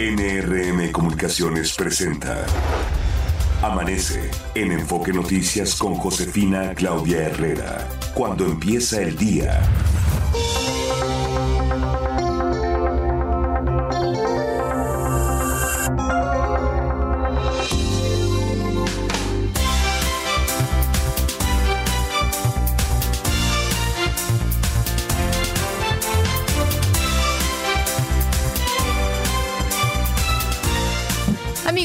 NRM Comunicaciones presenta Amanece en Enfoque Noticias con Josefina Claudia Herrera. Cuando empieza el día.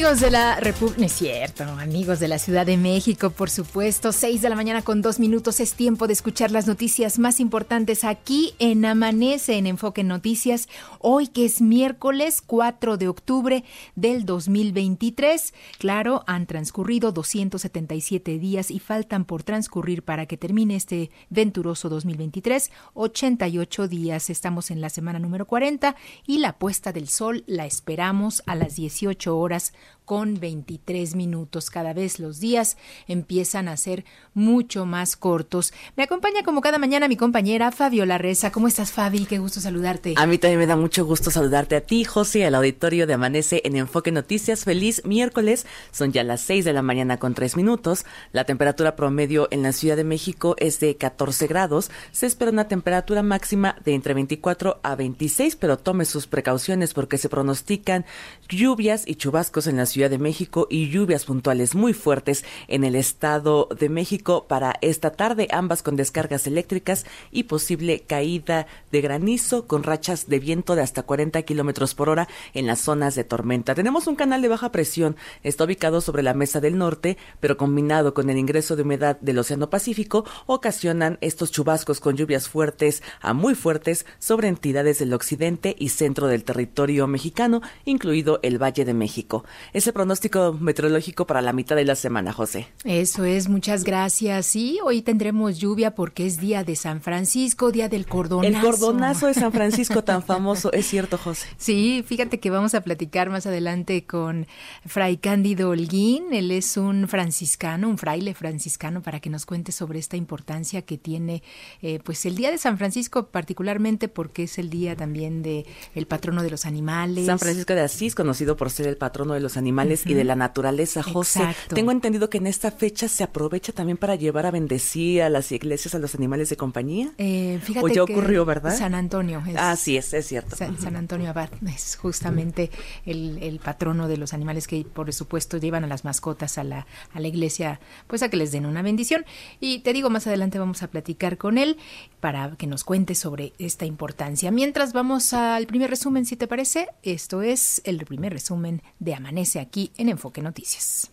Amigos de la República, es cierto, amigos de la Ciudad de México, por supuesto, 6 de la mañana con dos minutos es tiempo de escuchar las noticias más importantes aquí en Amanece en Enfoque Noticias, hoy que es miércoles 4 de octubre del 2023. Claro, han transcurrido 277 días y faltan por transcurrir para que termine este venturoso 2023, 88 días. Estamos en la semana número 40 y la puesta del sol la esperamos a las 18 horas con 23 minutos. Cada vez los días empiezan a ser mucho más cortos. Me acompaña como cada mañana mi compañera Fabiola Reza. ¿Cómo estás, Fabi? Qué gusto saludarte. A mí también me da mucho gusto saludarte a ti, José, al auditorio de Amanece en Enfoque Noticias. Feliz miércoles. Son ya las 6 de la mañana con 3 minutos. La temperatura promedio en la Ciudad de México es de 14 grados. Se espera una temperatura máxima de entre 24 a 26, pero tome sus precauciones porque se pronostican lluvias y chubascos en la Ciudad de México y lluvias puntuales muy fuertes en el Estado de México para esta tarde, ambas con descargas eléctricas y posible caída de granizo con rachas de viento de hasta 40 kilómetros por hora en las zonas de tormenta. Tenemos un canal de baja presión, está ubicado sobre la mesa del norte, pero combinado con el ingreso de humedad del Océano Pacífico, ocasionan estos chubascos con lluvias fuertes a muy fuertes sobre entidades del occidente y centro del territorio mexicano, incluido el Valle de México. Ese pronóstico meteorológico para la mitad de la semana, José. Eso es, muchas gracias. Sí, hoy tendremos lluvia porque es día de San Francisco, día del cordonazo. El cordonazo de San Francisco tan famoso, es cierto, José. Sí, fíjate que vamos a platicar más adelante con Fray Cándido Holguín. Él es un franciscano, un fraile franciscano, para que nos cuente sobre esta importancia que tiene eh, pues el día de San Francisco, particularmente porque es el día también de el patrono de los animales. San Francisco de Asís, conocido por ser el patrono de los animales y de la naturaleza, José. Exacto. Tengo entendido que en esta fecha se aprovecha también para llevar a bendecir a las iglesias a los animales de compañía. Eh, fíjate o ya que ocurrió, ¿verdad? San Antonio. Es, Ah, sí, es, es cierto. San, San Antonio Abad es justamente el, el patrono de los animales que, por supuesto, llevan a las mascotas a la, a la iglesia, pues a que les den una bendición. Y te digo, más adelante vamos a platicar con él para que nos cuente sobre esta importancia. Mientras vamos al primer resumen, si te parece, esto es el primer resumen de Amanece aquí en Enfoque Noticias.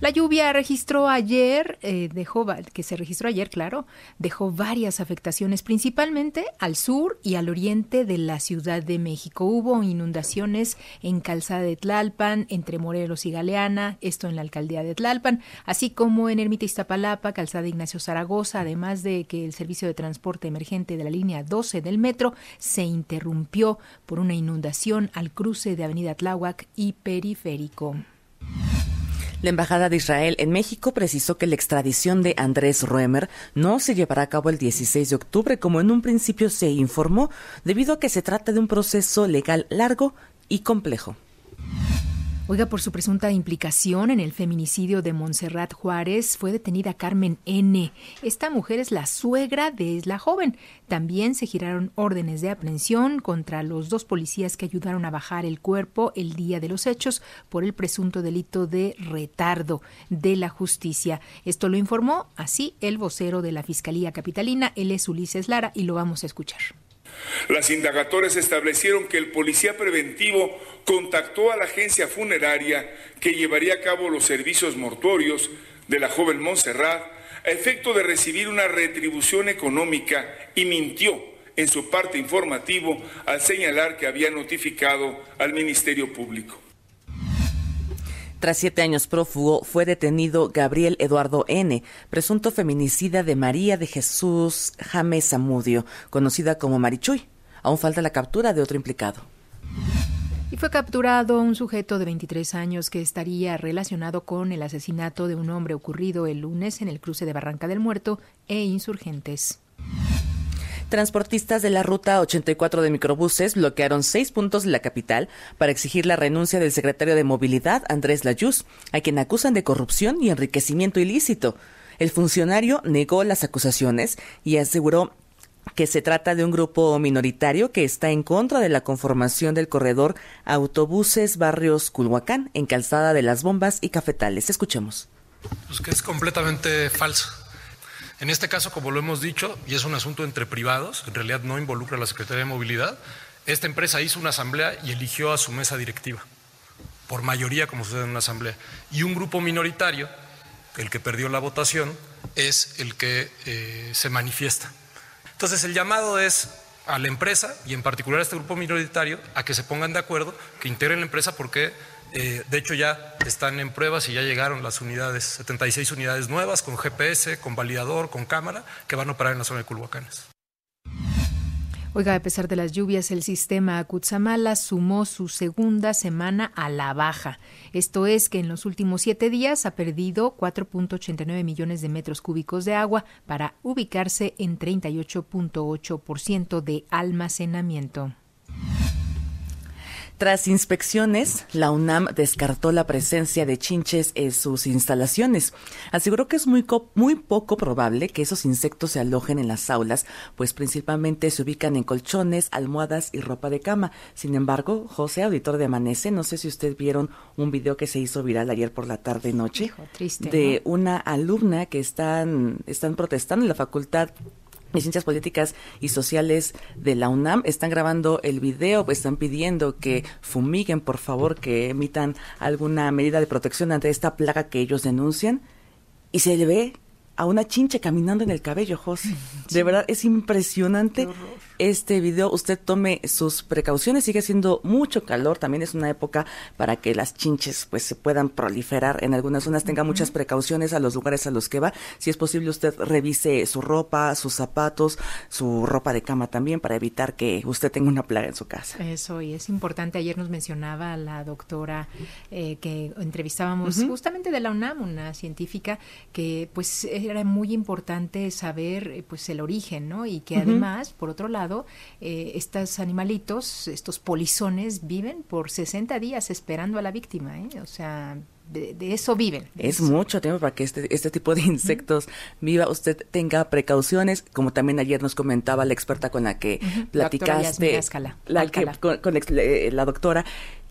La lluvia registró ayer, eh, dejó, que se registró ayer, claro, dejó varias afectaciones, principalmente al sur y al oriente de la Ciudad de México. Hubo inundaciones en Calzada de Tlalpan, entre Morelos y Galeana, esto en la alcaldía de Tlalpan, así como en Ermita Iztapalapa, Calzada Ignacio Zaragoza, además de que el servicio de transporte emergente de la línea 12 del metro se interrumpió por una inundación al cruce de Avenida Tláhuac y Periférico. La Embajada de Israel en México precisó que la extradición de Andrés Roemer no se llevará a cabo el 16 de octubre, como en un principio se informó, debido a que se trata de un proceso legal largo y complejo. Oiga, por su presunta implicación en el feminicidio de Montserrat Juárez, fue detenida Carmen N. Esta mujer es la suegra de la joven. También se giraron órdenes de aprehensión contra los dos policías que ayudaron a bajar el cuerpo el día de los hechos por el presunto delito de retardo de la justicia. Esto lo informó así el vocero de la Fiscalía Capitalina, él es Ulises Lara, y lo vamos a escuchar. Las indagatorias establecieron que el policía preventivo contactó a la agencia funeraria que llevaría a cabo los servicios mortuorios de la joven Montserrat a efecto de recibir una retribución económica y mintió en su parte informativo al señalar que había notificado al Ministerio Público. Tras siete años prófugo, fue detenido Gabriel Eduardo N., presunto feminicida de María de Jesús James Zamudio, conocida como Marichuy. Aún falta la captura de otro implicado. Y fue capturado un sujeto de 23 años que estaría relacionado con el asesinato de un hombre ocurrido el lunes en el cruce de Barranca del Muerto e Insurgentes. Transportistas de la ruta 84 de microbuses bloquearon seis puntos de la capital para exigir la renuncia del secretario de Movilidad, Andrés Layuz, a quien acusan de corrupción y enriquecimiento ilícito. El funcionario negó las acusaciones y aseguró que se trata de un grupo minoritario que está en contra de la conformación del corredor Autobuses Barrios Culhuacán en Calzada de las Bombas y Cafetales. Escuchemos. Pues que es completamente falso. En este caso, como lo hemos dicho, y es un asunto entre privados, en realidad no involucra a la Secretaría de Movilidad, esta empresa hizo una asamblea y eligió a su mesa directiva, por mayoría como sucede en una asamblea. Y un grupo minoritario, el que perdió la votación, es el que eh, se manifiesta. Entonces el llamado es a la empresa y en particular a este grupo minoritario a que se pongan de acuerdo, que integren la empresa porque eh, de hecho ya están en pruebas y ya llegaron las unidades, 76 unidades nuevas con GPS, con validador, con cámara, que van a operar en la zona de Culhuacanes. Oiga, a pesar de las lluvias, el sistema Cutzamala sumó su segunda semana a la baja. Esto es que en los últimos siete días ha perdido 4.89 millones de metros cúbicos de agua para ubicarse en 38.8% de almacenamiento. Tras inspecciones, la UNAM descartó la presencia de chinches en sus instalaciones. Aseguró que es muy, muy poco probable que esos insectos se alojen en las aulas, pues principalmente se ubican en colchones, almohadas y ropa de cama. Sin embargo, José, auditor de Amanece, no sé si usted vieron un video que se hizo viral ayer por la tarde noche de una alumna que están, están protestando en la facultad de Ciencias Políticas y Sociales de la UNAM están grabando el video, pues están pidiendo que fumiguen, por favor, que emitan alguna medida de protección ante esta plaga que ellos denuncian. Y se le ve a una chinche caminando en el cabello, José. De verdad, es impresionante este video. Usted tome sus precauciones. Sigue siendo mucho calor. También es una época para que las chinches pues se puedan proliferar en algunas zonas. Tenga muchas precauciones a los lugares a los que va. Si es posible, usted revise su ropa, sus zapatos, su ropa de cama también para evitar que usted tenga una plaga en su casa. Eso, y es importante. Ayer nos mencionaba la doctora eh, que entrevistábamos justamente de la UNAM, una científica que pues era muy importante saber eh, pues el origen, ¿no? Y que además, por otro lado, eh, estos animalitos, estos polizones, viven por 60 días esperando a la víctima, ¿eh? O sea, de, eso viven. es mucho tiempo para que este, este tipo de insectos viva. Usted tenga precauciones, como también ayer nos comentaba la experta con la que platicaste, la, que, con, la doctora,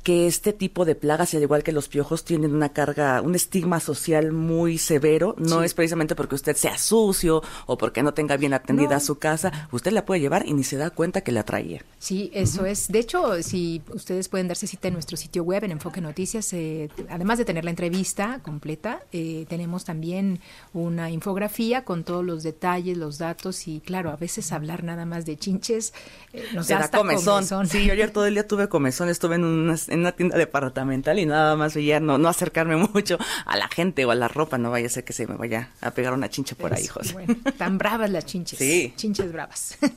que este tipo de plagas, al igual que los piojos, tienen una carga, un estigma social muy severo. No es precisamente porque usted sea sucio o porque no tenga bien atendida su casa. Usted la puede llevar y ni se da cuenta que la traía. Sí, eso es. De hecho, si ustedes pueden darse cita en nuestro sitio web, en Enfoque Noticias, eh, además de tener la entrevista completa, eh, tenemos también una infografía con todos los detalles, los datos y, claro, a veces hablar nada más de chinches eh, nos da, comezón. Sí, yo ayer todo el día tuve comezón. Estuve en unas en una tienda departamental y nada más veía no, no acercarme mucho a la gente o a la ropa, no vaya a ser que se me vaya a pegar una chincha por ahí, José. tan bravas las chinches. Sí. Chinches bravas.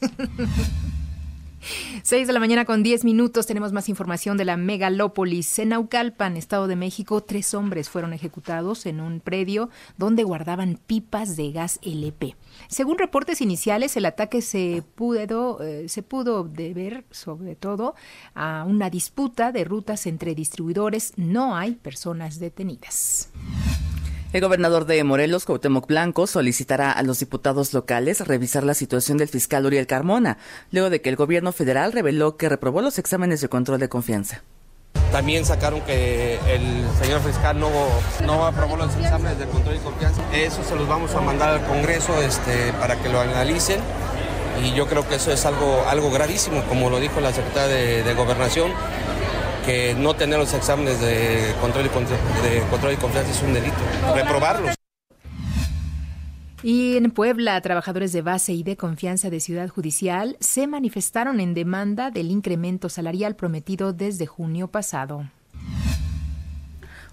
6 de la mañana con 10 minutos tenemos más información de la megalópolis. En Naucalpan, Estado de México, tres hombres fueron ejecutados en un predio donde guardaban pipas de gas LP. Según reportes iniciales, el ataque se pudo, eh, se pudo deber sobre todo a una disputa de rutas entre distribuidores. No hay personas detenidas. El gobernador de Morelos, Cuauhtémoc Blanco, solicitará a los diputados locales revisar la situación del fiscal Uriel Carmona, luego de que el gobierno federal reveló que reprobó los exámenes de control de confianza. También sacaron que el señor fiscal no, no aprobó los exámenes de control de confianza. Eso se los vamos a mandar al Congreso este, para que lo analicen y yo creo que eso es algo, algo gravísimo, como lo dijo la secretaria de, de Gobernación que no tener los exámenes de control y, de control y confianza es un delito. Reprobarlos. Y en Puebla, trabajadores de base y de confianza de Ciudad Judicial se manifestaron en demanda del incremento salarial prometido desde junio pasado.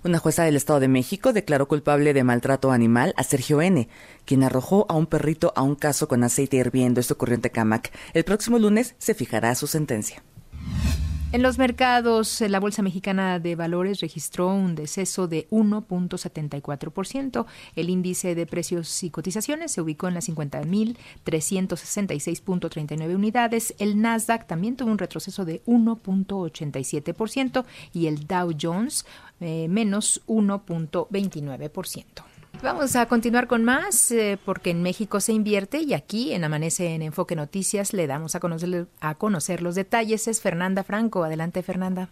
Una jueza del Estado de México declaró culpable de maltrato animal a Sergio N., quien arrojó a un perrito a un caso con aceite hirviendo. Esto ocurrió en Tecamac. El próximo lunes se fijará su sentencia. En los mercados, la Bolsa Mexicana de Valores registró un deceso de 1.74%. El índice de precios y cotizaciones se ubicó en las 50.366.39 unidades. El Nasdaq también tuvo un retroceso de 1.87% y el Dow Jones eh, menos 1.29%. Vamos a continuar con más eh, porque en México se invierte y aquí en Amanece en Enfoque Noticias le damos a conocer, a conocer los detalles. Es Fernanda Franco. Adelante, Fernanda.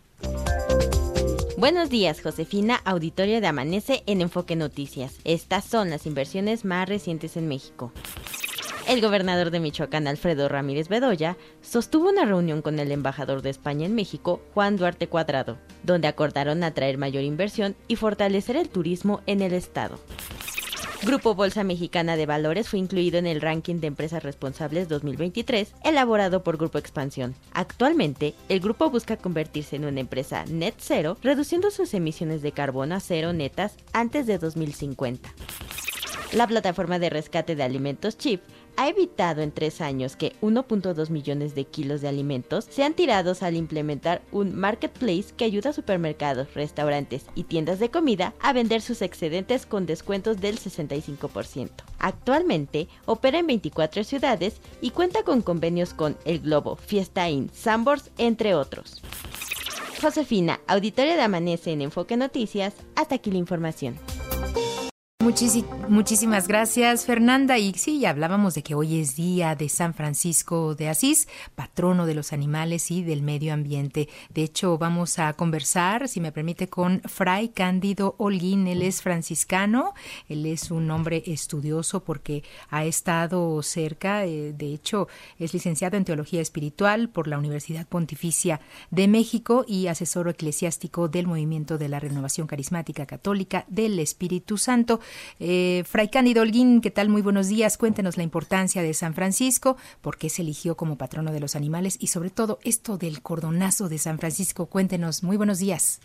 Buenos días, Josefina, auditorio de Amanece en Enfoque Noticias. Estas son las inversiones más recientes en México. El gobernador de Michoacán, Alfredo Ramírez Bedoya, sostuvo una reunión con el embajador de España en México, Juan Duarte Cuadrado, donde acordaron atraer mayor inversión y fortalecer el turismo en el estado. Grupo Bolsa Mexicana de Valores fue incluido en el ranking de empresas responsables 2023, elaborado por Grupo Expansión. Actualmente, el grupo busca convertirse en una empresa net cero, reduciendo sus emisiones de carbono a cero netas antes de 2050. La plataforma de rescate de alimentos Chip ha evitado en tres años que 1.2 millones de kilos de alimentos sean tirados al implementar un marketplace que ayuda a supermercados, restaurantes y tiendas de comida a vender sus excedentes con descuentos del 65%. Actualmente opera en 24 ciudades y cuenta con convenios con El Globo, Fiesta Inn, Sambors, entre otros. Josefina, auditoria de Amanece en Enfoque Noticias, hasta aquí la información muchísimas gracias, Fernanda. Y sí, hablábamos de que hoy es día de San Francisco de Asís, patrono de los animales y del medio ambiente. De hecho, vamos a conversar, si me permite, con Fray Cándido Holguín. Él es franciscano, él es un hombre estudioso porque ha estado cerca, eh, de hecho, es licenciado en Teología Espiritual por la Universidad Pontificia de México y asesor eclesiástico del Movimiento de la Renovación Carismática Católica del Espíritu Santo. Eh, Fray Cándido Holguín, ¿qué tal? Muy buenos días. Cuéntenos la importancia de San Francisco, por qué se eligió como patrono de los animales y sobre todo esto del cordonazo de San Francisco. Cuéntenos. Muy buenos días.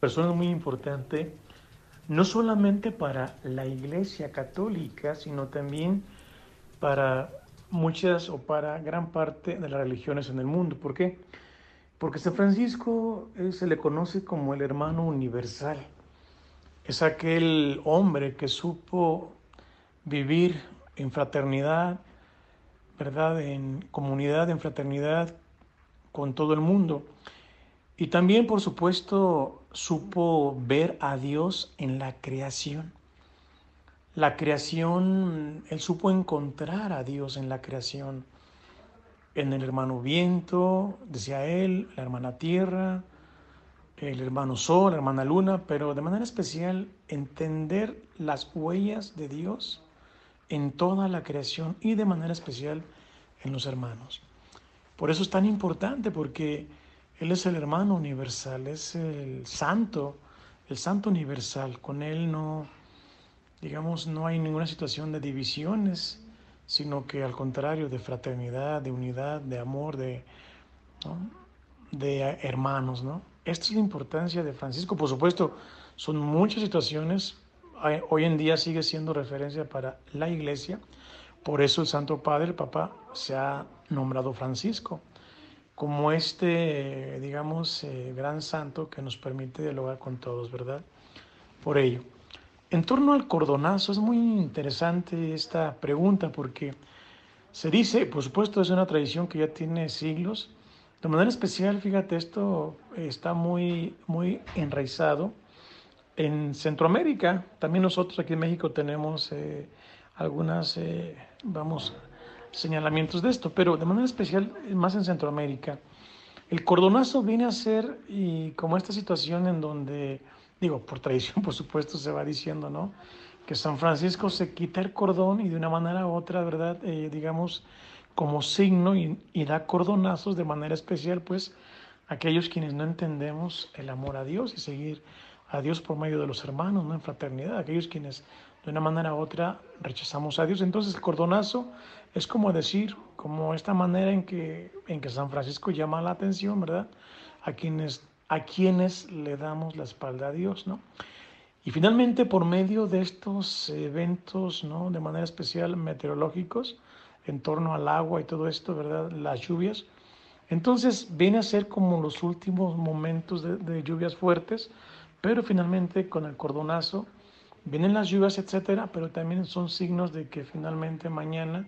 Persona muy importante, no solamente para la Iglesia Católica, sino también para muchas o para gran parte de las religiones en el mundo. ¿Por qué? Porque San Francisco eh, se le conoce como el hermano universal es aquel hombre que supo vivir en fraternidad, ¿verdad? En comunidad, en fraternidad con todo el mundo. Y también, por supuesto, supo ver a Dios en la creación. La creación, él supo encontrar a Dios en la creación, en el hermano viento, decía él, la hermana tierra, el hermano Sol, la hermana Luna, pero de manera especial entender las huellas de Dios en toda la creación y de manera especial en los hermanos. Por eso es tan importante, porque Él es el hermano universal, es el santo, el santo universal. Con Él no, digamos, no hay ninguna situación de divisiones, sino que al contrario, de fraternidad, de unidad, de amor, de, de hermanos, ¿no? Esta es la importancia de Francisco. Por supuesto, son muchas situaciones. Hoy en día sigue siendo referencia para la iglesia. Por eso el Santo Padre, el Papa, se ha nombrado Francisco como este, digamos, eh, gran santo que nos permite dialogar con todos, ¿verdad? Por ello. En torno al cordonazo, es muy interesante esta pregunta porque se dice, por supuesto, es una tradición que ya tiene siglos, de manera especial, fíjate, esto está muy, muy enraizado en Centroamérica. También nosotros aquí en México tenemos eh, algunas, eh, vamos, señalamientos de esto, pero de manera especial más en Centroamérica. El cordonazo viene a ser y como esta situación en donde, digo, por tradición, por supuesto, se va diciendo, ¿no? Que San Francisco se quita el cordón y de una manera u otra, ¿verdad? Eh, digamos, como signo y, da cordonazos de manera especial, pues, aquellos quienes no entendemos el amor a Dios y seguir a Dios por medio de los hermanos, no en fraternidad, aquellos quienes de una manera u otra rechazamos a Dios. Entonces el cordonazo es como decir, como esta manera en que, en que San Francisco llama la atención, ¿verdad? A quienes, a quienes le damos la espalda a Dios, ¿no? Y finalmente, por medio de estos eventos, ¿no? De manera especial meteorológicos, en torno al agua y todo esto, ¿verdad? Las lluvias. Entonces viene a ser como los últimos momentos de, lluvias fuertes, pero finalmente con el cordonazo vienen las lluvias, etcétera, pero también son signos de que finalmente mañana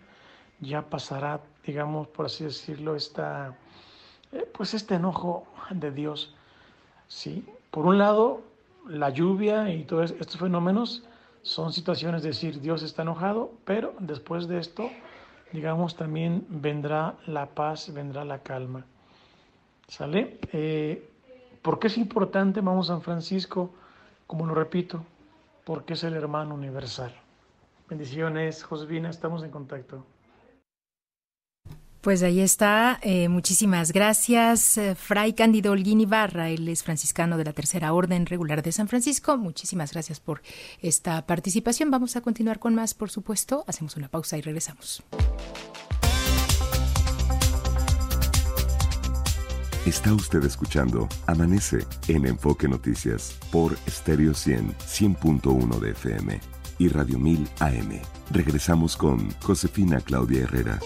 ya pasará, digamos, por así decirlo, esta, eh, pues este enojo de Dios. ¿sí? Por un lado, la lluvia y todos estos fenómenos son situaciones de decir Dios está enojado, pero después de esto, digamos, también vendrá la paz, vendrá la calma. ¿Sale? Eh, ¿Por qué es importante, vamos, San Francisco? Como lo repito, porque es el hermano universal. Bendiciones, Josvina, estamos en contacto. Pues ahí está. Eh, muchísimas gracias. Eh, Fray Cándido Holguín Ibarra, él es franciscano de la Tercera Orden Regular de San Francisco. Muchísimas gracias por esta participación. Vamos a continuar con más, por supuesto. Hacemos una pausa y regresamos. Está usted escuchando Amanece en Enfoque Noticias por Stereo 100, 100.1 de FM y Radio 1000 AM. Regresamos con Josefina Claudia Herrera.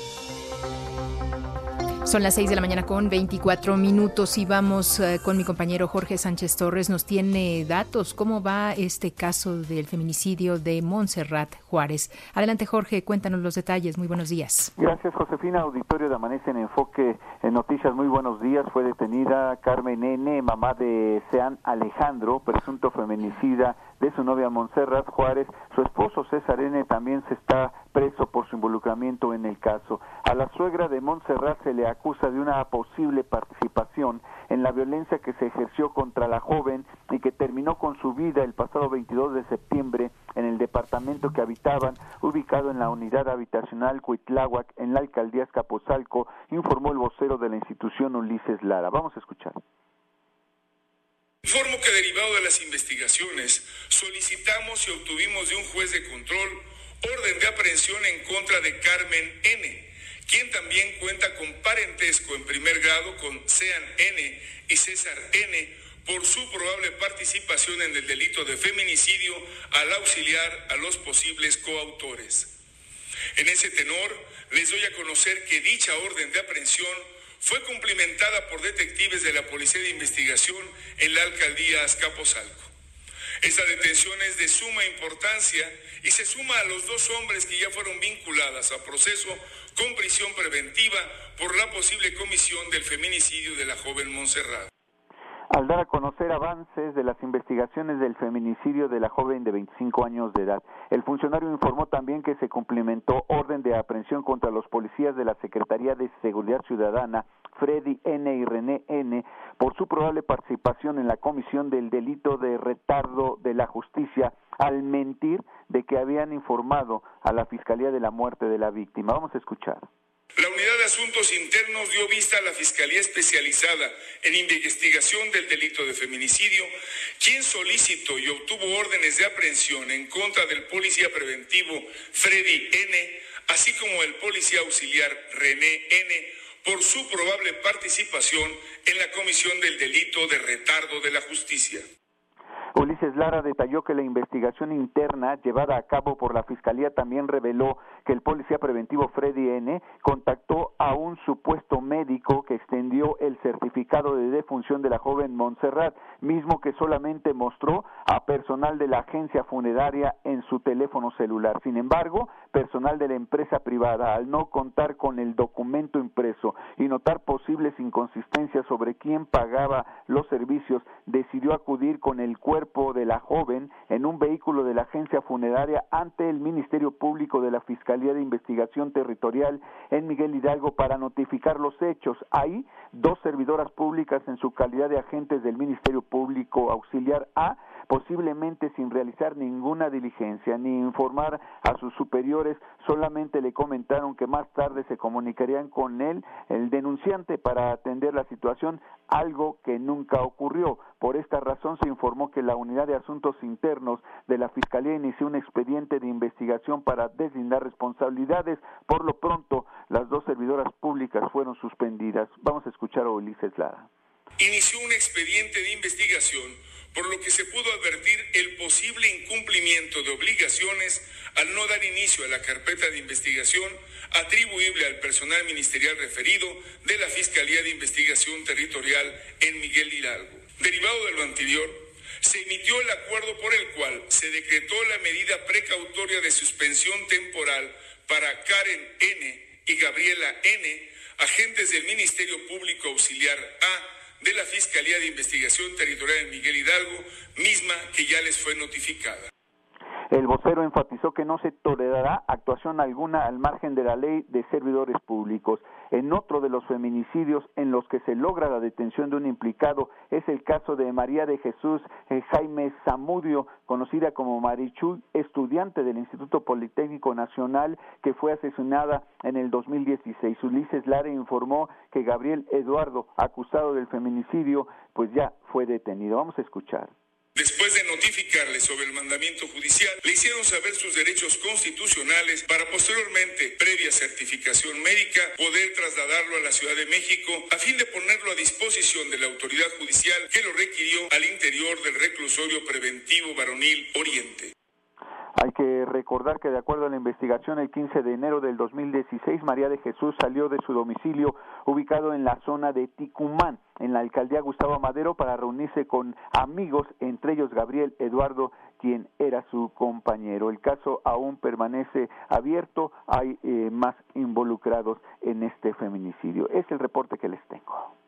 Son las 6 de la mañana con 24 minutos y vamos eh, con mi compañero Jorge Sánchez Torres. Nos tiene datos. ¿Cómo va este caso del feminicidio de Montserrat Juárez? Adelante, Jorge, cuéntanos los detalles. Muy buenos días. Gracias, Josefina. Auditorio de Amanece en Enfoque en Noticias. Muy buenos días. Fue detenida Carmen N., mamá de Sean Alejandro, presunto feminicida de su novia Montserrat Juárez. Su esposo César N. también se está preso por su involucramiento en el caso. A la suegra de Montserrat se le acusa de una posible participación en la violencia que se ejerció contra la joven y que terminó con su vida el pasado 22 de septiembre en el departamento que habitaban, ubicado en la unidad habitacional Cuitláhuac, en la alcaldía Escapozalco, informó el vocero de la institución Ulises Lara. Vamos a escuchar. Informo que derivado de las investigaciones, solicitamos y obtuvimos de un juez de control orden de aprehensión en contra de Carmen N., quien también cuenta con parentesco en primer grado con Sean N. y César N. por su probable participación en el delito de feminicidio al auxiliar a los posibles coautores. En ese tenor, les doy a conocer que dicha orden de aprehensión fue cumplimentada por detectives de la Policía de Investigación en la alcaldía Azcapotzalco. Esta detención es de suma importancia y se suma a los dos hombres que ya fueron vinculadas a proceso con prisión preventiva por la posible comisión del feminicidio de la joven Montserrat al dar a conocer avances de las investigaciones del feminicidio de la joven de 25 años de edad. El funcionario informó también que se cumplimentó orden de aprehensión contra los policías de la Secretaría de Seguridad Ciudadana, Freddy N. y René N., por su probable participación en la comisión del delito de retardo de la justicia al mentir de que habían informado a la Fiscalía de la muerte de la víctima. Vamos a escuchar. La Unidad de Asuntos Internos dio vista a la Fiscalía Especializada en Investigación del Delito de Feminicidio, quien solicitó y obtuvo órdenes de aprehensión en contra del policía preventivo Freddy N., así como el policía auxiliar René N., por su probable participación en la comisión del delito de retardo de la justicia. Ulises Lara detalló que la investigación interna llevada a cabo por la Fiscalía también reveló que el policía preventivo Freddy N. contactó a un supuesto médico que extendió el certificado de defunción de la joven Montserrat, mismo que solamente mostró a personal de la agencia funeraria en su teléfono celular. Sin embargo, personal de la empresa privada, al no contar con el documento impreso y notar posibles inconsistencias sobre quién pagaba los servicios, decidió acudir con el cuerpo de la joven en un vehículo de la agencia funeraria ante el Ministerio Público de la Fiscalía de Investigación Territorial en Miguel Hidalgo para notificar los hechos. Ahí, dos servidoras públicas en su calidad de agentes del Ministerio Público Auxiliar A posiblemente sin realizar ninguna diligencia ni informar a sus superiores, solamente le comentaron que más tarde se comunicarían con él, el denunciante, para atender la situación, algo que nunca ocurrió. Por esta razón se informó que la Unidad de Asuntos Internos de la Fiscalía inició un expediente de investigación para deslindar responsabilidades. Por lo pronto, las dos servidoras públicas fueron suspendidas. Vamos a escuchar a Ulises Lara. Inició un expediente de investigación por lo que se pudo advertir el posible incumplimiento de obligaciones al no dar inicio a la carpeta de investigación atribuible al personal ministerial referido de la Fiscalía de Investigación Territorial en Miguel Hidalgo. Derivado de lo anterior, se emitió el acuerdo por el cual se decretó la medida precautoria de suspensión temporal para Karen N. y Gabriela N., agentes del Ministerio Público Auxiliar A de la Fiscalía de Investigación Territorial en Miguel Hidalgo, misma que ya les fue notificada. El vocero enfatizó que no se tolerará actuación alguna al margen de la ley de servidores públicos. En otro de los feminicidios en los que se logra la detención de un implicado es el caso de María de Jesús eh, Jaime Zamudio, conocida como Marichu, estudiante del Instituto Politécnico Nacional que fue asesinada en el 2016. Ulises Lara informó que Gabriel Eduardo, acusado del feminicidio, pues ya fue detenido. Vamos a escuchar. Después de notificarle sobre el mandamiento judicial, le hicieron saber sus derechos constitucionales para posteriormente, previa certificación médica, poder trasladarlo a la Ciudad de México a fin de ponerlo a disposición de la autoridad judicial que lo requirió al interior del reclusorio preventivo varonil Oriente. Hay que recordar que de acuerdo a la investigación, el 15 de enero del 2016, María de Jesús salió de su domicilio ubicado en la zona de Ticumán, en la alcaldía Gustavo Madero, para reunirse con amigos, entre ellos Gabriel Eduardo, quien era su compañero. El caso aún permanece abierto, hay eh, más involucrados en este feminicidio. Es el reporte que les tengo.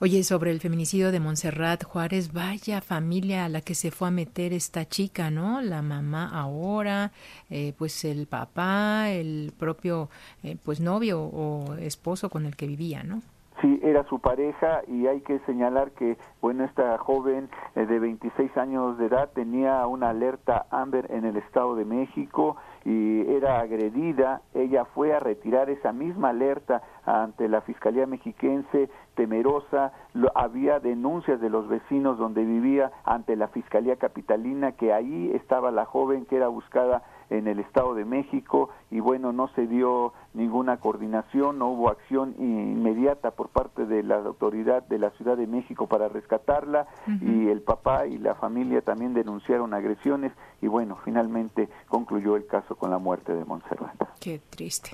Oye, sobre el feminicidio de Montserrat Juárez, vaya familia a la que se fue a meter esta chica, ¿no? La mamá ahora, eh, pues el papá, el propio, eh, pues novio o esposo con el que vivía, ¿no? Sí, era su pareja y hay que señalar que, bueno, esta joven eh, de 26 años de edad tenía una alerta Amber en el Estado de México y era agredida. Ella fue a retirar esa misma alerta ante la Fiscalía Mexiquense, temerosa. había denuncias de los vecinos donde vivía ante la Fiscalía Capitalina que ahí estaba la joven que era buscada en el Estado de México y bueno, no se dio ninguna coordinación, no hubo acción inmediata por parte de la autoridad de la Ciudad de México para rescatarla y el papá y la familia también denunciaron agresiones y bueno, finalmente concluyó el caso con la muerte de Montserrat. Qué triste.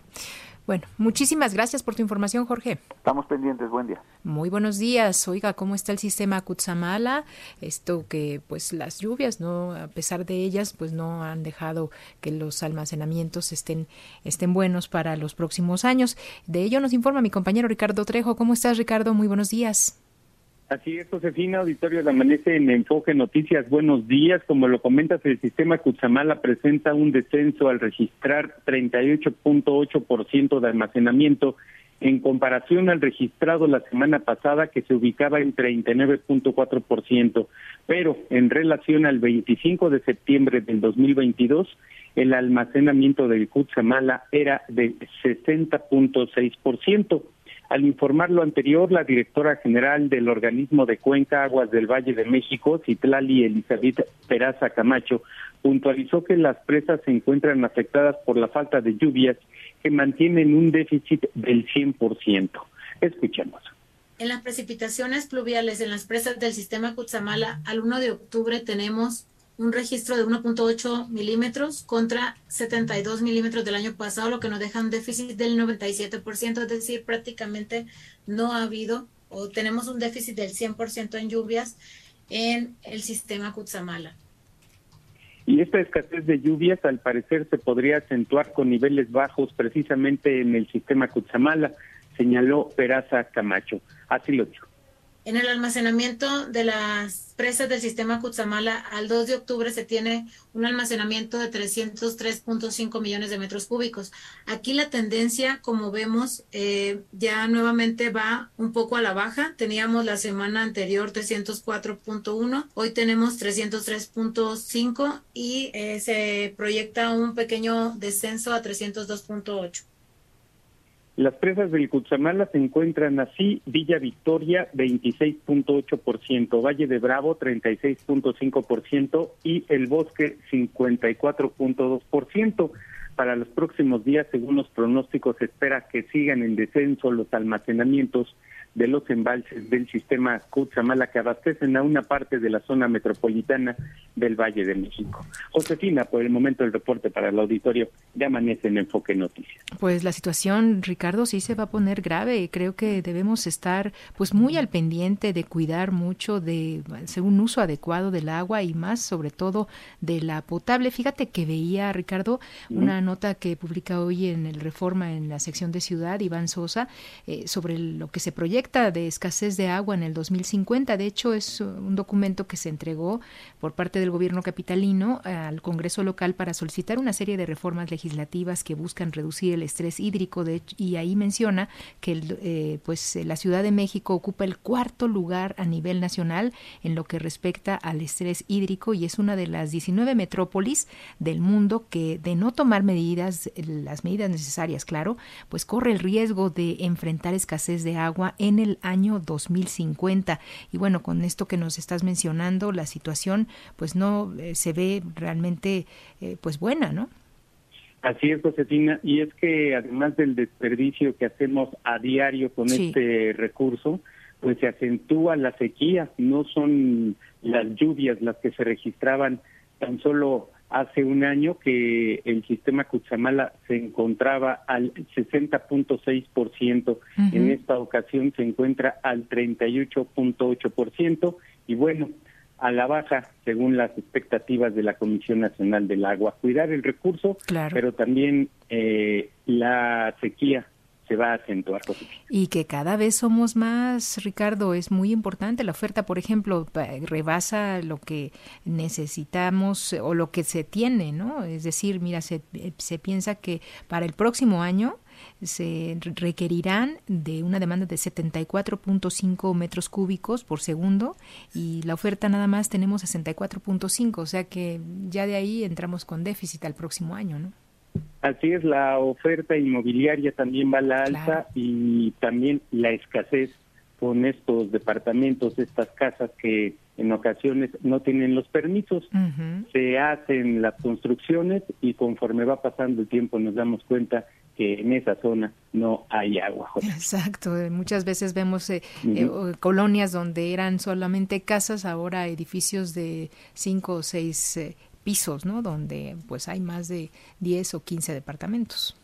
Bueno, muchísimas gracias por tu información, Jorge. Estamos pendientes, buen día. Muy buenos días. Oiga, ¿cómo está el sistema Kutsamala? Esto que pues las lluvias, no a pesar de ellas, pues no han dejado que los almacenamientos estén estén buenos para los próximos años. De ello nos informa mi compañero Ricardo Trejo. ¿Cómo estás, Ricardo? Muy buenos días. Así es, Josefina, auditorio de Amanece en Enfoque Noticias. Buenos días. Como lo comentas, el sistema Cuchamala presenta un descenso al registrar 38.8% de almacenamiento en comparación al registrado la semana pasada que se ubicaba en 39.4%, pero en relación al 25 de septiembre del 2022, el almacenamiento del Cuchamala era de 60.6%. Al informar lo anterior, la directora general del organismo de Cuenca Aguas del Valle de México, Citlali Elizabeth Peraza Camacho, puntualizó que las presas se encuentran afectadas por la falta de lluvias que mantienen un déficit del 100%. Escuchemos. En las precipitaciones pluviales en las presas del sistema Cutzamala, al 1 de octubre tenemos un registro de 1.8 milímetros contra 72 milímetros del año pasado, lo que nos deja un déficit del 97%, es decir, prácticamente no ha habido o tenemos un déficit del 100% en lluvias en el sistema Cutzamala. Y esta escasez de lluvias al parecer se podría acentuar con niveles bajos precisamente en el sistema Cutzamala, señaló Peraza Camacho. Así lo dijo. En el almacenamiento de las presas del sistema Cutzamala, al 2 de octubre se tiene un almacenamiento de 303.5 millones de metros cúbicos. Aquí la tendencia, como vemos, eh, ya nuevamente va un poco a la baja. Teníamos la semana anterior 304.1, hoy tenemos 303.5 y eh, se proyecta un pequeño descenso a 302.8. Las presas del Cutzamala se encuentran así, Villa Victoria 26.8%, Valle de Bravo 36.5% y El Bosque 54.2%. Para los próximos días, según los pronósticos, se espera que sigan en descenso los almacenamientos de los embalses del sistema Cutzamala que abastecen a una parte de la zona metropolitana del Valle de México. Josefina, por el momento el reporte para el auditorio de Amanece en Enfoque Noticias. Pues la situación, Ricardo, sí se va a poner grave. Creo que debemos estar pues muy al pendiente de cuidar mucho de un uso adecuado del agua y más sobre todo de la potable. Fíjate que veía, Ricardo, una nota que publica hoy en el Reforma en la sección de Ciudad, Iván Sosa, eh, sobre lo que se proyecta de escasez de agua en el 2050. De hecho, es un documento que se entregó por parte del gobierno capitalino al Congreso local para solicitar una serie de reformas legislativas que buscan reducir el estrés hídrico. De, y ahí menciona que eh, pues la Ciudad de México ocupa el cuarto lugar a nivel nacional en lo que respecta al estrés hídrico y es una de las 19 metrópolis del mundo que de no tomar medidas, las medidas necesarias, claro, pues corre el riesgo de enfrentar escasez de agua en el año 2050. Y bueno, con esto que nos estás mencionando, la situación pues no eh, se ve realmente eh, pues buena, ¿no? Así es, Josefina, y es que además del desperdicio que hacemos a diario con este recurso, pues se acentúa la sequía, no son las lluvias las que se registraban tan solo hace un año que el sistema Cuchamala se encontraba al 60.6%, en esta ocasión se encuentra al 38.8% y bueno, a la baja según las expectativas de la Comisión Nacional del Agua. Cuidar el recurso, pero también eh, la sequía se va a. Y que cada vez somos más, Ricardo, es muy importante. La oferta, por ejemplo, rebasa lo que necesitamos o lo que se tiene, ¿no? Es decir, mira, se, se piensa que para el próximo año se requerirán de una demanda de 74.5 metros cúbicos por segundo y la oferta nada más tenemos 64.5, o sea que ya de ahí entramos con déficit al próximo año, ¿no? Así es, la oferta inmobiliaria también va a la alza y también la escasez con estos departamentos, estas casas que en ocasiones no tienen los permisos, se hacen las construcciones y conforme va pasando el tiempo nos damos cuenta que en esa zona no hay agua. Exacto, muchas veces vemos eh, eh, colonias donde eran solamente casas, ahora edificios de cinco o seis eh, pisos, ¿no? Donde pues hay más de 10 o 15 departamentos.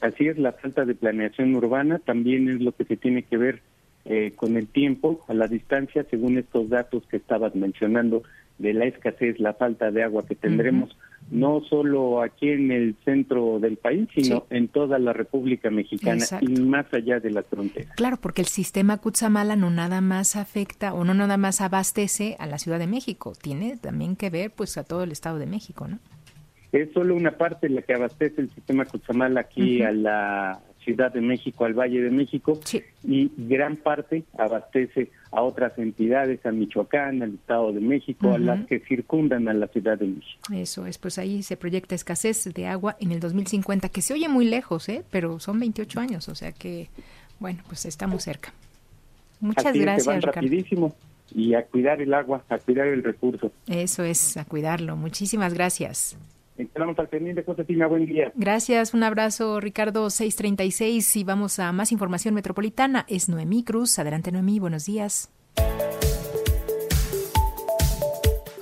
Así es, la falta de planeación urbana también es lo que se tiene que ver eh, con el tiempo, a la distancia, según estos datos que estabas mencionando de la escasez, la falta de agua que tendremos, no solo aquí en el centro del país, sino en toda la República Mexicana y más allá de las fronteras. Claro, porque el sistema Cutzamala no nada más afecta o no nada más abastece a la Ciudad de México, tiene también que ver pues a todo el Estado de México, ¿no? Es solo una parte la que abastece el sistema Cutzamala aquí a la Ciudad de México, al Valle de México, y gran parte abastece a otras entidades, a Michoacán, al Estado de México, a las que circundan a la Ciudad de México. Eso es, pues ahí se proyecta escasez de agua en el 2050, que se oye muy lejos, ¿eh? pero son 28 años, o sea que, bueno, pues estamos cerca. Muchas gracias. van rapidísimo y a cuidar el agua, a cuidar el recurso. Eso es, a cuidarlo. Muchísimas gracias. Entramos al pendiente, Josefina, buen día. Gracias, un abrazo, Ricardo 636. Y vamos a más información metropolitana. Es Noemí Cruz. Adelante, Noemí, buenos días.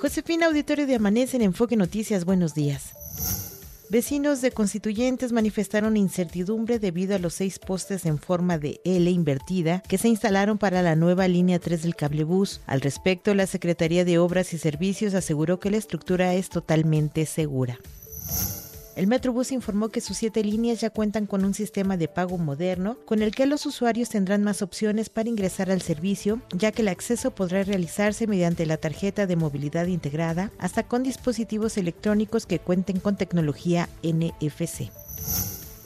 Josefina, auditorio de Amanece en Enfoque Noticias, buenos días. Vecinos de constituyentes manifestaron incertidumbre debido a los seis postes en forma de L invertida que se instalaron para la nueva línea 3 del cablebús. Al respecto, la Secretaría de Obras y Servicios aseguró que la estructura es totalmente segura. El Metrobús informó que sus siete líneas ya cuentan con un sistema de pago moderno, con el que los usuarios tendrán más opciones para ingresar al servicio, ya que el acceso podrá realizarse mediante la tarjeta de movilidad integrada, hasta con dispositivos electrónicos que cuenten con tecnología NFC.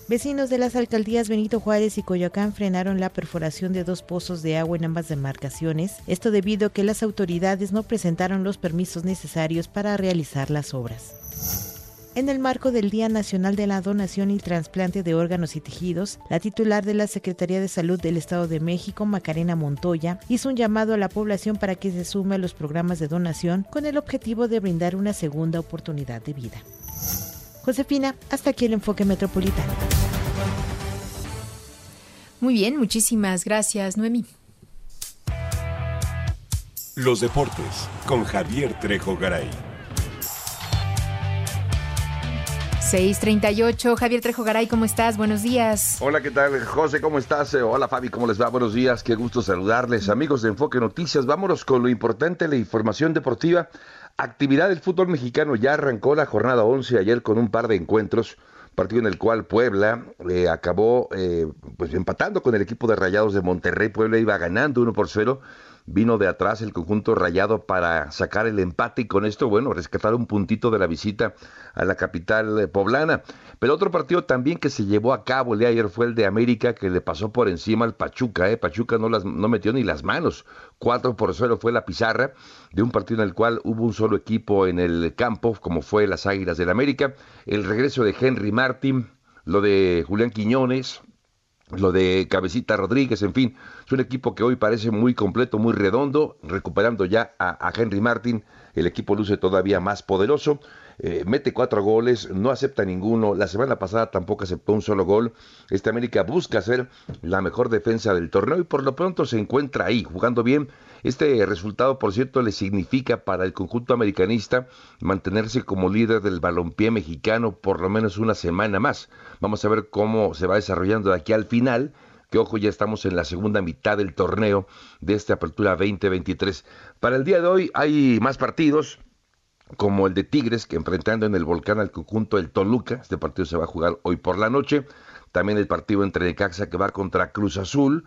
Vecinos de las alcaldías Benito Juárez y Coyoacán frenaron la perforación de dos pozos de agua en ambas demarcaciones, esto debido a que las autoridades no presentaron los permisos necesarios para realizar las obras. En el marco del Día Nacional de la Donación y Trasplante de Órganos y Tejidos, la titular de la Secretaría de Salud del Estado de México, Macarena Montoya, hizo un llamado a la población para que se sume a los programas de donación con el objetivo de brindar una segunda oportunidad de vida. Josefina, hasta aquí el enfoque metropolitano. Muy bien, muchísimas gracias, Noemí. Los deportes con Javier Trejo Garay. 638, Javier Trejo Garay, ¿cómo estás? Buenos días. Hola, ¿qué tal? José, ¿cómo estás? Eh, hola, Fabi, ¿cómo les va? Buenos días, qué gusto saludarles. Amigos de Enfoque Noticias, vámonos con lo importante, la información deportiva. Actividad del fútbol mexicano ya arrancó la jornada 11 ayer con un par de encuentros, partido en el cual Puebla eh, acabó eh, pues empatando con el equipo de Rayados de Monterrey. Puebla iba ganando 1 por 0 vino de atrás el conjunto rayado para sacar el empate y con esto, bueno, rescatar un puntito de la visita a la capital eh, poblana. Pero otro partido también que se llevó a cabo el de ayer fue el de América que le pasó por encima al Pachuca, ¿eh? Pachuca no, las, no metió ni las manos. 4 por 0 fue la pizarra de un partido en el cual hubo un solo equipo en el campo, como fue las Águilas del América. El regreso de Henry Martin, lo de Julián Quiñones, lo de Cabecita Rodríguez, en fin, es un equipo que hoy parece muy completo, muy redondo, recuperando ya a, Henry Martin, el equipo luce todavía más poderoso, eh, mete cuatro goles, no acepta ninguno, la semana pasada tampoco aceptó un solo gol, esta América busca ser la mejor defensa del torneo y por lo pronto se encuentra ahí, jugando bien, este resultado por cierto le significa para el conjunto americanista mantenerse como líder del balompié mexicano por lo menos una semana más, vamos a ver cómo se va desarrollando de aquí al final, que ojo, ya estamos en la segunda mitad del torneo de esta apertura 2023. Para el día de hoy hay más partidos, como el de Tigres, que enfrentando en el volcán al conjunto del Toluca, este partido se va a jugar hoy por la noche. También el partido entre Necaxa que va contra Cruz Azul.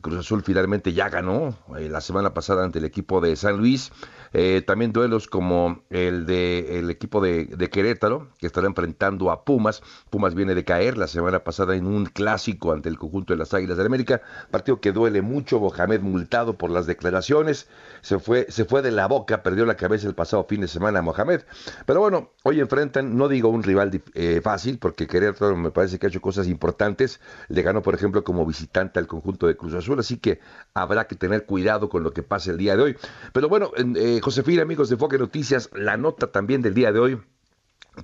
Cruz Azul finalmente ya ganó eh, la semana pasada ante el equipo de San Luis. Eh, también duelos como el de el equipo de, Querétaro, que estará enfrentando a Pumas. Pumas viene de caer la semana pasada en un clásico ante el conjunto de las Águilas de América. Partido que duele mucho. Mohamed multado por las declaraciones. Se fue, se fue de la boca, perdió la cabeza el pasado fin de semana Mohamed. Pero bueno, hoy enfrentan, no digo un rival eh, fácil, porque Querétaro me parece que ha hecho cosas importantes. Le ganó, por ejemplo, como visitante al conjunto de Cruz Azul. Así que habrá que tener cuidado con lo que pase el día de hoy. Pero bueno, eh, Josefina, amigos de Foque Noticias, la nota también del día de hoy,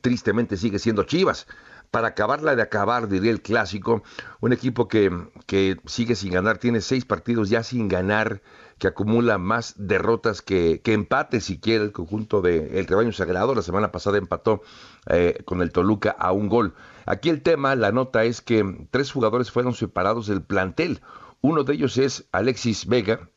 tristemente sigue siendo Chivas. Para acabarla de acabar, diría el clásico, un equipo que, que sigue sin ganar, tiene seis partidos ya sin ganar, que acumula más derrotas que, que siquiera el conjunto del el rebaño sagrado. La semana pasada empató eh, con el Toluca a un gol. Aquí el tema, la nota es que tres jugadores fueron separados del plantel. Uno de ellos es Alexis Vega,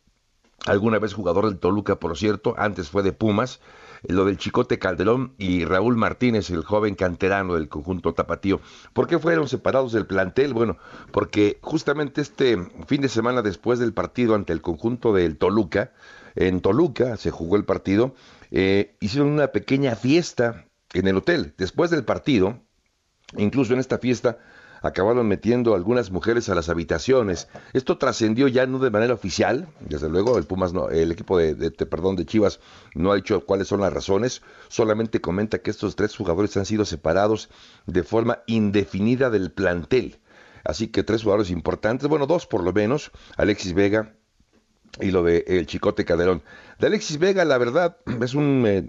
alguna vez jugador del Toluca, por cierto, antes fue de Pumas, lo del Chicote Calderón y Raúl Martínez, el joven canterano del conjunto tapatío. ¿Por qué fueron separados del plantel? Bueno, porque justamente este fin de semana después del partido ante el conjunto del Toluca, en Toluca se jugó el partido, eh, hicieron una pequeña fiesta en el hotel. Después del partido, incluso en esta fiesta, acabaron metiendo algunas mujeres a las habitaciones. Esto trascendió ya no de manera oficial, desde luego el Pumas no, el equipo de, perdón de Chivas no ha dicho cuáles son las razones, solamente comenta que estos tres jugadores han sido separados de forma indefinida del plantel. Así que tres jugadores importantes, bueno, dos por lo menos, Alexis Vega, y lo de el Chicote Calderón. De Alexis Vega, la verdad, es un eh,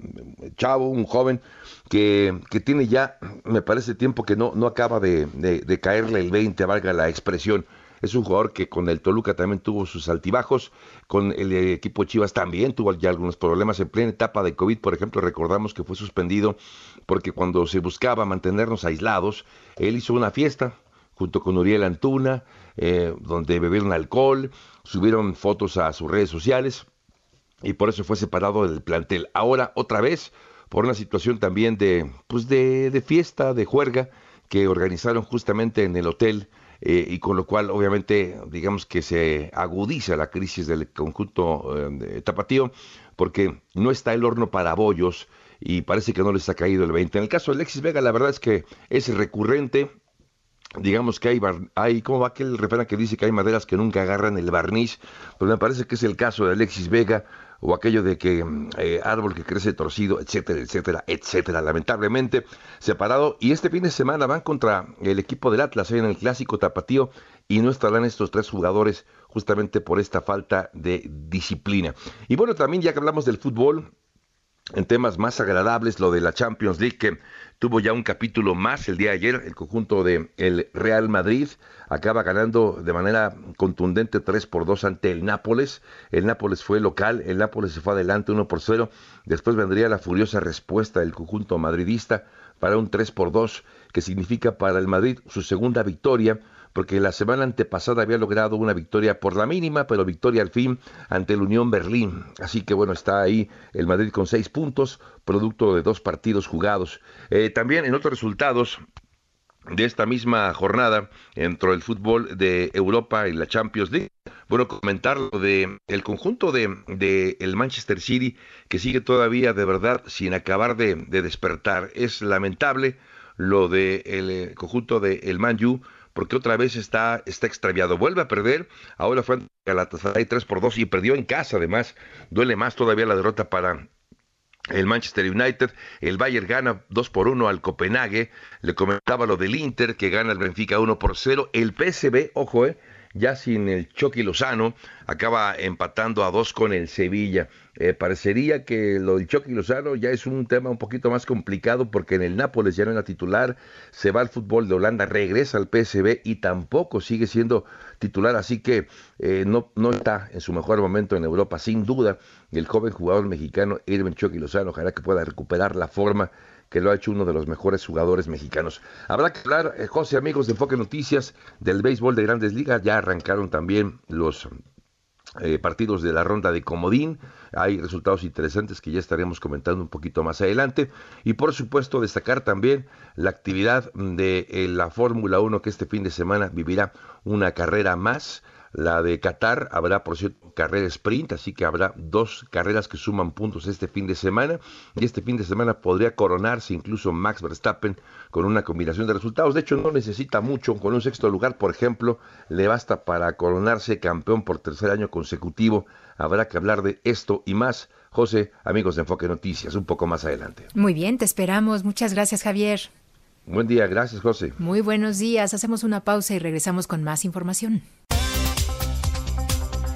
chavo, un joven que, que, tiene ya, me parece tiempo que no, no acaba de, de, caerle el 20, valga la expresión. Es un jugador que con el Toluca también tuvo sus altibajos, con el equipo Chivas también tuvo ya algunos problemas. En plena etapa de COVID, por ejemplo, recordamos que fue suspendido porque cuando se buscaba mantenernos aislados, él hizo una fiesta junto con Uriel Antuna, eh, donde bebieron alcohol, subieron fotos a sus redes sociales y por eso fue separado del plantel. Ahora, otra vez, por una situación también de, pues de, de fiesta, de juerga, que organizaron justamente en el hotel eh, y con lo cual obviamente digamos que se agudiza la crisis del conjunto eh, tapatío porque no está el horno para bollos y parece que no les ha caído el 20. En el caso de Alexis Vega la verdad es que es recurrente, digamos que hay, hay ¿cómo va aquel refrán que dice que hay maderas que nunca agarran el barniz? Pues me parece que es el caso de Alexis Vega, o aquello de que eh, árbol que crece torcido, etcétera, etcétera, etcétera, lamentablemente separado. Y este fin de semana van contra el equipo del Atlas en el clásico tapatío y no estarán estos tres jugadores justamente por esta falta de disciplina. Y bueno, también ya que hablamos del fútbol, en temas más agradables, lo de la Champions League, que tuvo ya un capítulo más el día de ayer, el conjunto de el Real Madrid acaba ganando de manera contundente 3 por 2 ante el Nápoles. El Nápoles fue local, el Nápoles se fue adelante 1 por 0. Después vendría la furiosa respuesta del conjunto madridista para un 3 por 2, que significa para el Madrid su segunda victoria porque la semana antepasada había logrado una victoria por la mínima, pero victoria al fin ante el Unión Berlín. Así que bueno, está ahí el Madrid con seis puntos, producto de dos partidos jugados. Eh, también en otros resultados, de esta misma jornada dentro del fútbol de Europa y la Champions League. Bueno, comentar lo de el conjunto de, el Manchester City que sigue todavía de verdad sin acabar de, despertar. Es lamentable lo de eh, conjunto de el Man porque otra vez está, está extraviado. Vuelve a perder, ahora fue Galatasaray 3 por 2 y perdió en casa además. Duele más todavía la derrota para el Manchester United, el Bayern gana 2 por 1 al Copenhague, le comentaba lo del Inter que gana el Benfica 1 por 0, el PSV, ojo, eh, ya sin el Chucky Lozano, acaba empatando a dos con el Sevilla. Eh, parecería que lo del Chucky Lozano ya es un tema un poquito más complicado porque en el Nápoles ya no era titular, se va al fútbol de Holanda, regresa al PSV y tampoco sigue siendo titular, así que eh, no, no está en su mejor momento en Europa, sin duda, el joven jugador mexicano Irving Chucky Lozano, ojalá que pueda recuperar la forma que lo ha hecho uno de los mejores jugadores mexicanos. Habrá que hablar, eh, José, amigos de Enfoque Noticias, del béisbol de grandes ligas. Ya arrancaron también los eh, partidos de la ronda de Comodín. Hay resultados interesantes que ya estaremos comentando un poquito más adelante. Y por supuesto destacar también la actividad de eh, la Fórmula 1 que este fin de semana vivirá una carrera más. La de Qatar habrá, por cierto, carrera sprint, así que habrá dos carreras que suman puntos este fin de semana. Y este fin de semana podría coronarse incluso Max Verstappen con una combinación de resultados. De hecho, no necesita mucho. Con un sexto lugar, por ejemplo, le basta para coronarse campeón por tercer año consecutivo. Habrá que hablar de esto y más. José, amigos de Enfoque Noticias, un poco más adelante. Muy bien, te esperamos. Muchas gracias, Javier. Buen día, gracias, José. Muy buenos días. Hacemos una pausa y regresamos con más información.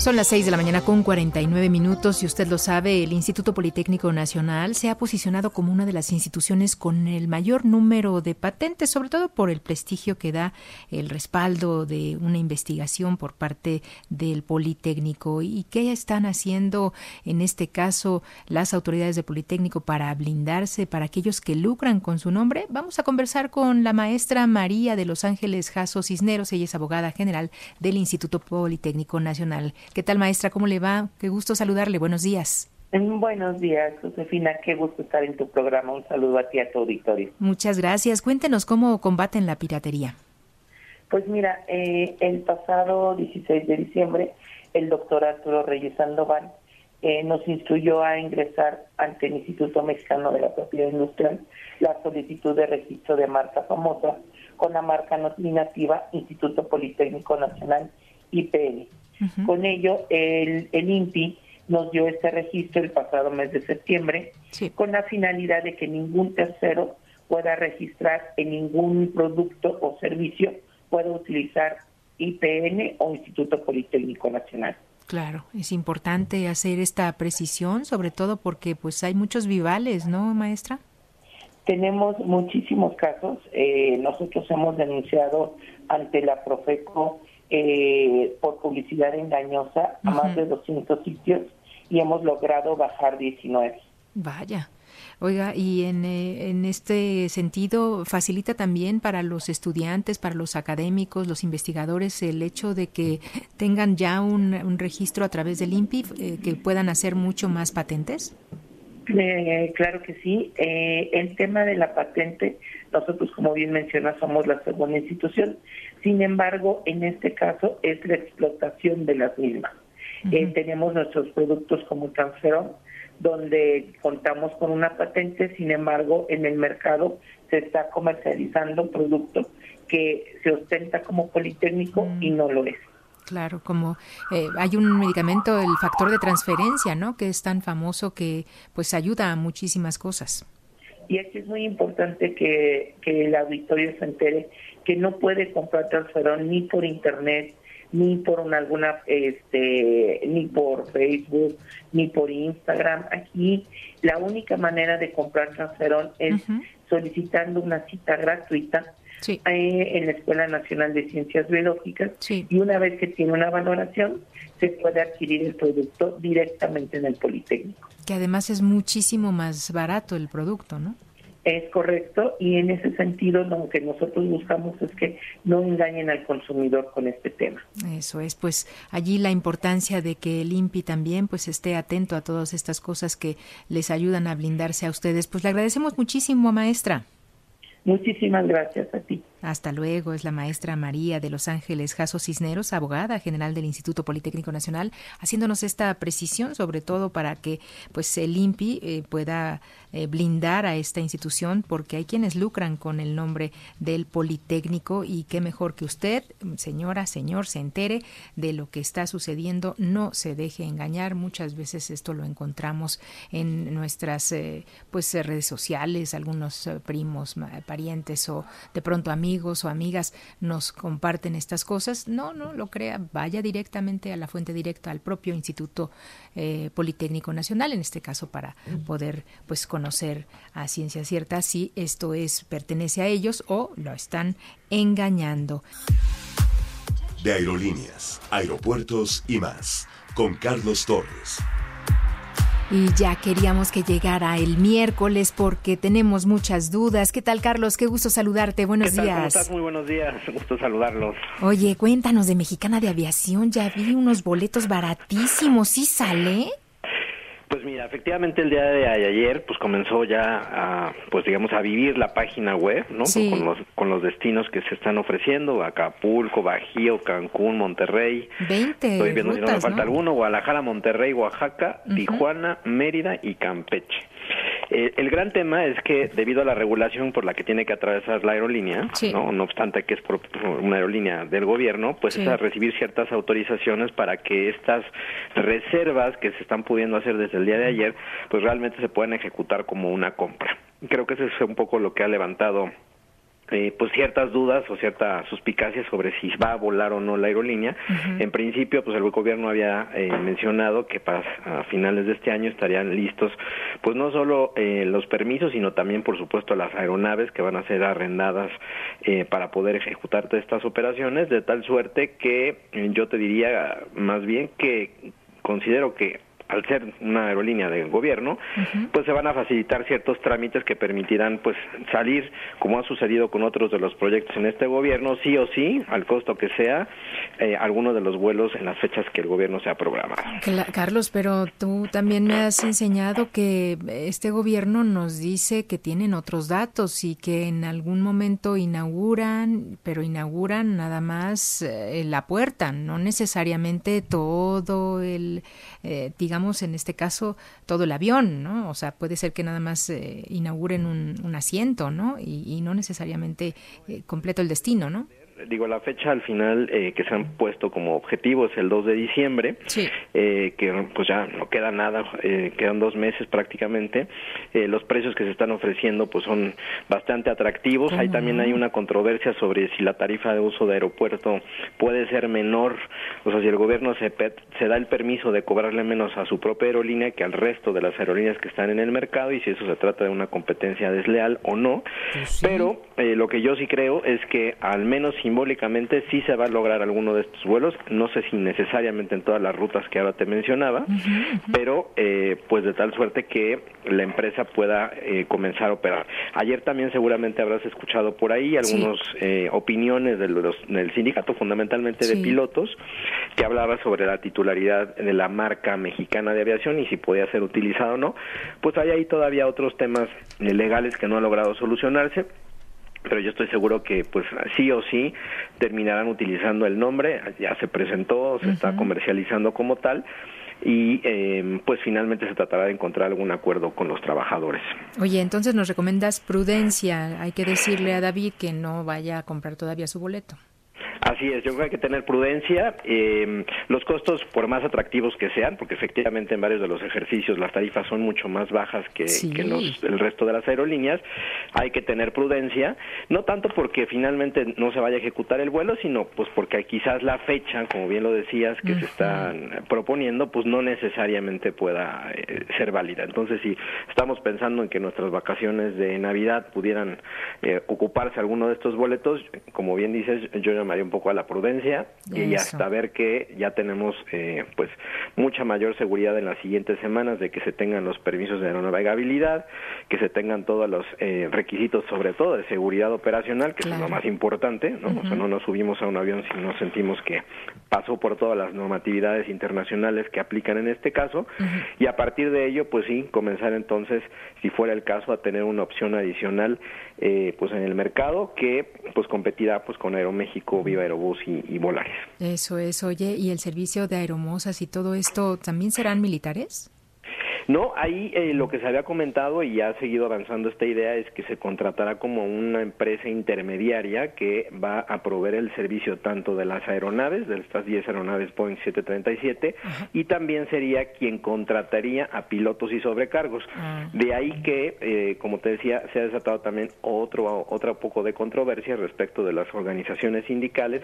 Son las 6 de la mañana con 49 minutos y usted lo sabe, el Instituto Politécnico Nacional se ha posicionado como una de las instituciones con el mayor número de patentes, sobre todo por el prestigio que da el respaldo de una investigación por parte del Politécnico. ¿Y qué están haciendo en este caso las autoridades del Politécnico para blindarse para aquellos que lucran con su nombre? Vamos a conversar con la maestra María de Los Ángeles Jasso Cisneros, ella es abogada general del Instituto Politécnico Nacional. ¿Qué tal, maestra? ¿Cómo le va? Qué gusto saludarle. Buenos días. Buenos días, Josefina. Qué gusto estar en tu programa. Un saludo a ti, a tu auditorio. Muchas gracias. Cuéntenos cómo combaten la piratería. Pues mira, eh, el pasado 16 de diciembre, el doctor Arturo Reyes Sandoval eh, nos instruyó a ingresar ante el Instituto Mexicano de la Propiedad Industrial la solicitud de registro de marca famosa con la marca nominativa Instituto Politécnico Nacional IPN con ello, el, el INPI nos dio este registro el pasado mes de septiembre con la finalidad de que ningún tercero pueda registrar en ningún producto o servicio pueda utilizar IPN o Instituto Politécnico Nacional. Claro, es importante hacer esta precisión, sobre todo porque pues hay muchos vivales, ¿no, maestra? Tenemos muchísimos casos. Eh, nosotros hemos denunciado ante la Profeco eh, por publicidad engañosa a más de 200 sitios y hemos logrado bajar 19. Vaya. Oiga, y en, eh, en, este sentido, ¿facilita también para los estudiantes, para los académicos, los investigadores, el hecho de que tengan ya un, registro a través del INPI, eh, que puedan hacer mucho más patentes? claro que sí. el tema de la patente, nosotros, como bien menciona, somos la segunda institución sin embargo, en este caso es la explotación de las mismas. Eh, tenemos nuestros productos como Transferon, donde contamos con una patente, sin embargo, en el mercado se está comercializando un producto que se ostenta como politécnico y no lo es. Claro, como eh, hay un medicamento, el factor de transferencia, ¿no? Que es tan famoso que pues ayuda a muchísimas cosas. Y aquí es muy importante que, que el auditorio se entere que no puede comprar transferón ni por internet, ni por una, alguna, este, ni por Facebook, ni por Instagram. Aquí la única manera de comprar transferón es solicitando una cita gratuita eh, en la Escuela Nacional de Ciencias Biológicas y una vez que tiene una valoración se puede adquirir el producto directamente en el Politécnico. Que además es muchísimo más barato el producto, ¿no? Es correcto y en ese sentido lo que nosotros buscamos es que no engañen al consumidor con este tema. Eso es, pues allí la importancia de que el INPI también pues esté atento a todas estas cosas que les ayudan a blindarse a ustedes. Pues le agradecemos muchísimo, maestra. Muchísimas gracias a ti. Hasta luego, es la maestra María de Los Ángeles Jaso Cisneros, abogada general del Instituto Politécnico Nacional, haciéndonos esta precisión, sobre todo para que pues el INPI eh, pueda eh, blindar a esta institución, porque hay quienes lucran con el nombre del Politécnico y qué mejor que usted, señora, señor, se entere de lo que está sucediendo, no se deje engañar. Muchas veces esto lo encontramos en nuestras eh, pues redes sociales, algunos primos, parientes o de pronto amigos amigos o amigas nos comparten estas cosas, no, no lo crea, vaya directamente a la fuente directa, al propio Instituto eh, Politécnico Nacional, en este caso para poder pues conocer a ciencia cierta si esto es pertenece a ellos o lo están engañando. De aerolíneas, aeropuertos y más, con Carlos Torres. Y ya queríamos que llegara el miércoles porque tenemos muchas dudas. ¿Qué tal, Carlos? Qué gusto saludarte. Buenos días. ¿Cómo estás? Muy buenos días. Gusto saludarlos. Oye, cuéntanos de Mexicana de Aviación. Ya vi unos boletos baratísimos. ¿Sí sale? Pues mira, efectivamente el día de ayer pues comenzó ya a pues digamos a vivir la página web, ¿no? Con los con los destinos que se están ofreciendo, Acapulco, Bajío, Cancún, Monterrey. 20 Estoy viendo si no me falta alguno, Guadalajara, Monterrey, Oaxaca, Tijuana, Mérida y Campeche. Eh, el gran tema es que debido a la regulación por la que tiene que atravesar la aerolínea, ¿no? no obstante que es por, una aerolínea del gobierno, pues es a recibir ciertas autorizaciones para que estas reservas que se están pudiendo hacer desde el día de ayer, pues realmente se puedan ejecutar como una compra. Creo que eso es un poco lo que ha levantado eh, pues ciertas dudas o cierta suspicacia sobre si va a volar o no la aerolínea. En principio, pues el gobierno había eh, mencionado que para a finales de este año estarían listos, pues no solo eh, los permisos, sino también, por supuesto, las aeronaves que van a ser arrendadas eh, para poder ejecutar estas operaciones, de tal suerte que yo te diría más bien que considero que al ser una aerolínea del gobierno, pues se van a facilitar ciertos trámites que permitirán pues salir, como ha sucedido con otros de los proyectos en este gobierno, sí o sí, al costo que sea, eh, algunos de los vuelos en las fechas que el gobierno se ha programado. Carlos, pero tú también me has enseñado que este gobierno nos dice que tienen otros datos y que en algún momento inauguran, pero inauguran nada más eh, la puerta, no necesariamente todo el, eh, digamos, en este caso, todo el avión, ¿no? O sea, puede ser que nada más eh, inauguren un, asiento, ¿no? Y, no necesariamente eh, completo el destino, ¿no? Digo, la fecha al final eh, que se han puesto como objetivo es el 2 de diciembre, eh, que pues ya no queda nada, eh, quedan dos meses prácticamente. los precios que se están ofreciendo pues son bastante atractivos. Ahí también hay una controversia sobre si la tarifa de uso de aeropuerto puede ser menor, o sea, si el gobierno se, se da el permiso de cobrarle menos a su propia aerolínea que al resto de las aerolíneas que están en el mercado y si eso se trata de una competencia desleal o no. Pues Pero lo que yo sí creo es que al menos si simbólicamente sí se va a lograr alguno de estos vuelos, no sé si necesariamente en todas las rutas que ahora te mencionaba, pero eh, pues de tal suerte que la empresa pueda eh, comenzar a operar. Ayer también seguramente habrás escuchado por ahí algunas eh, opiniones de los, del sindicato, fundamentalmente de pilotos, que hablaba sobre la titularidad de la marca mexicana de aviación y si podía ser utilizado o no. Pues hay ahí todavía otros temas legales que no han logrado solucionarse pero yo estoy seguro que pues sí o sí terminarán utilizando el nombre, ya se presentó, se está comercializando como tal y eh, pues finalmente se tratará de encontrar algún acuerdo con los trabajadores. Oye, entonces nos recomiendas prudencia, hay que decirle a David que no vaya a comprar todavía su boleto. Así es, yo creo que hay que tener prudencia. Eh, los costos, por más atractivos que sean, porque efectivamente en varios de los ejercicios las tarifas son mucho más bajas que, el resto de las aerolíneas, hay que tener prudencia, no tanto porque finalmente no se vaya a ejecutar el vuelo, sino pues porque quizás la fecha, como bien lo decías, que se están proponiendo, pues no necesariamente pueda eh, ser válida. Entonces, si estamos pensando en que nuestras vacaciones de Navidad pudieran eh, ocuparse alguno de estos boletos, como bien dices, yo llamaría un poco a la prudencia y hasta ver que ya tenemos eh, pues mucha mayor seguridad en las siguientes semanas de que se tengan los permisos de aeronavegabilidad, que se tengan todos los eh, requisitos, sobre todo de seguridad operacional, que es lo más importante, ¿no? O sea, no nos subimos a un avión si no sentimos que pasó por todas las normatividades internacionales que aplican en este caso, y a partir de ello, pues sí, comenzar entonces, si fuera el caso, a tener una opción adicional, eh, pues en el mercado que pues competirá pues con Aeroméxico, Viva Aerobús y, y. Eso es, oye, ¿y el servicio de aeromosas y todo esto también serán militares? No, ahí eh, lo que se había comentado y ya ha seguido avanzando esta idea es que se contratará como una empresa intermediaria que va a proveer el servicio tanto de las aeronaves, de estas 10 aeronaves Boeing 737, y también sería quien contrataría a pilotos y sobrecargos. Ah. De ahí que, eh, como te decía, se ha desatado también otro, otro poco de controversia respecto de las organizaciones sindicales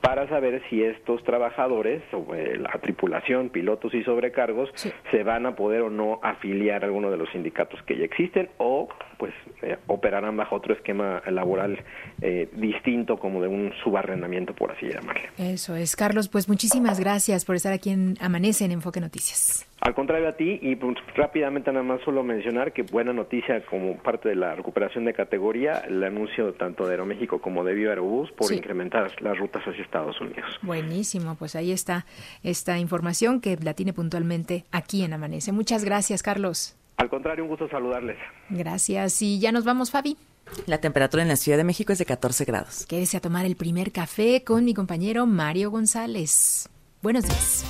para saber si estos trabajadores, eh, la tripulación, pilotos y sobrecargos, se van a poder o no afiliar a alguno de los sindicatos que ya existen o pues eh, operarán bajo otro esquema laboral eh, distinto como de un subarrendamiento por así llamarle. Eso es, Carlos, pues muchísimas gracias por estar aquí en Amanece en Enfoque Noticias. Al contrario a ti, y pues, rápidamente nada más solo mencionar que buena noticia como parte de la recuperación de categoría, el anuncio tanto de Aeroméxico como de Viva Aerobús por incrementar las rutas hacia Estados Unidos. Buenísimo, pues ahí está esta información que la tiene puntualmente aquí en Amanece. Muchas gracias, Carlos. Al contrario, un gusto saludarles. Gracias. Y ya nos vamos, Fabi. La temperatura en la Ciudad de México es de 14 grados. Quédese a tomar el primer café con mi compañero Mario González. Buenos días.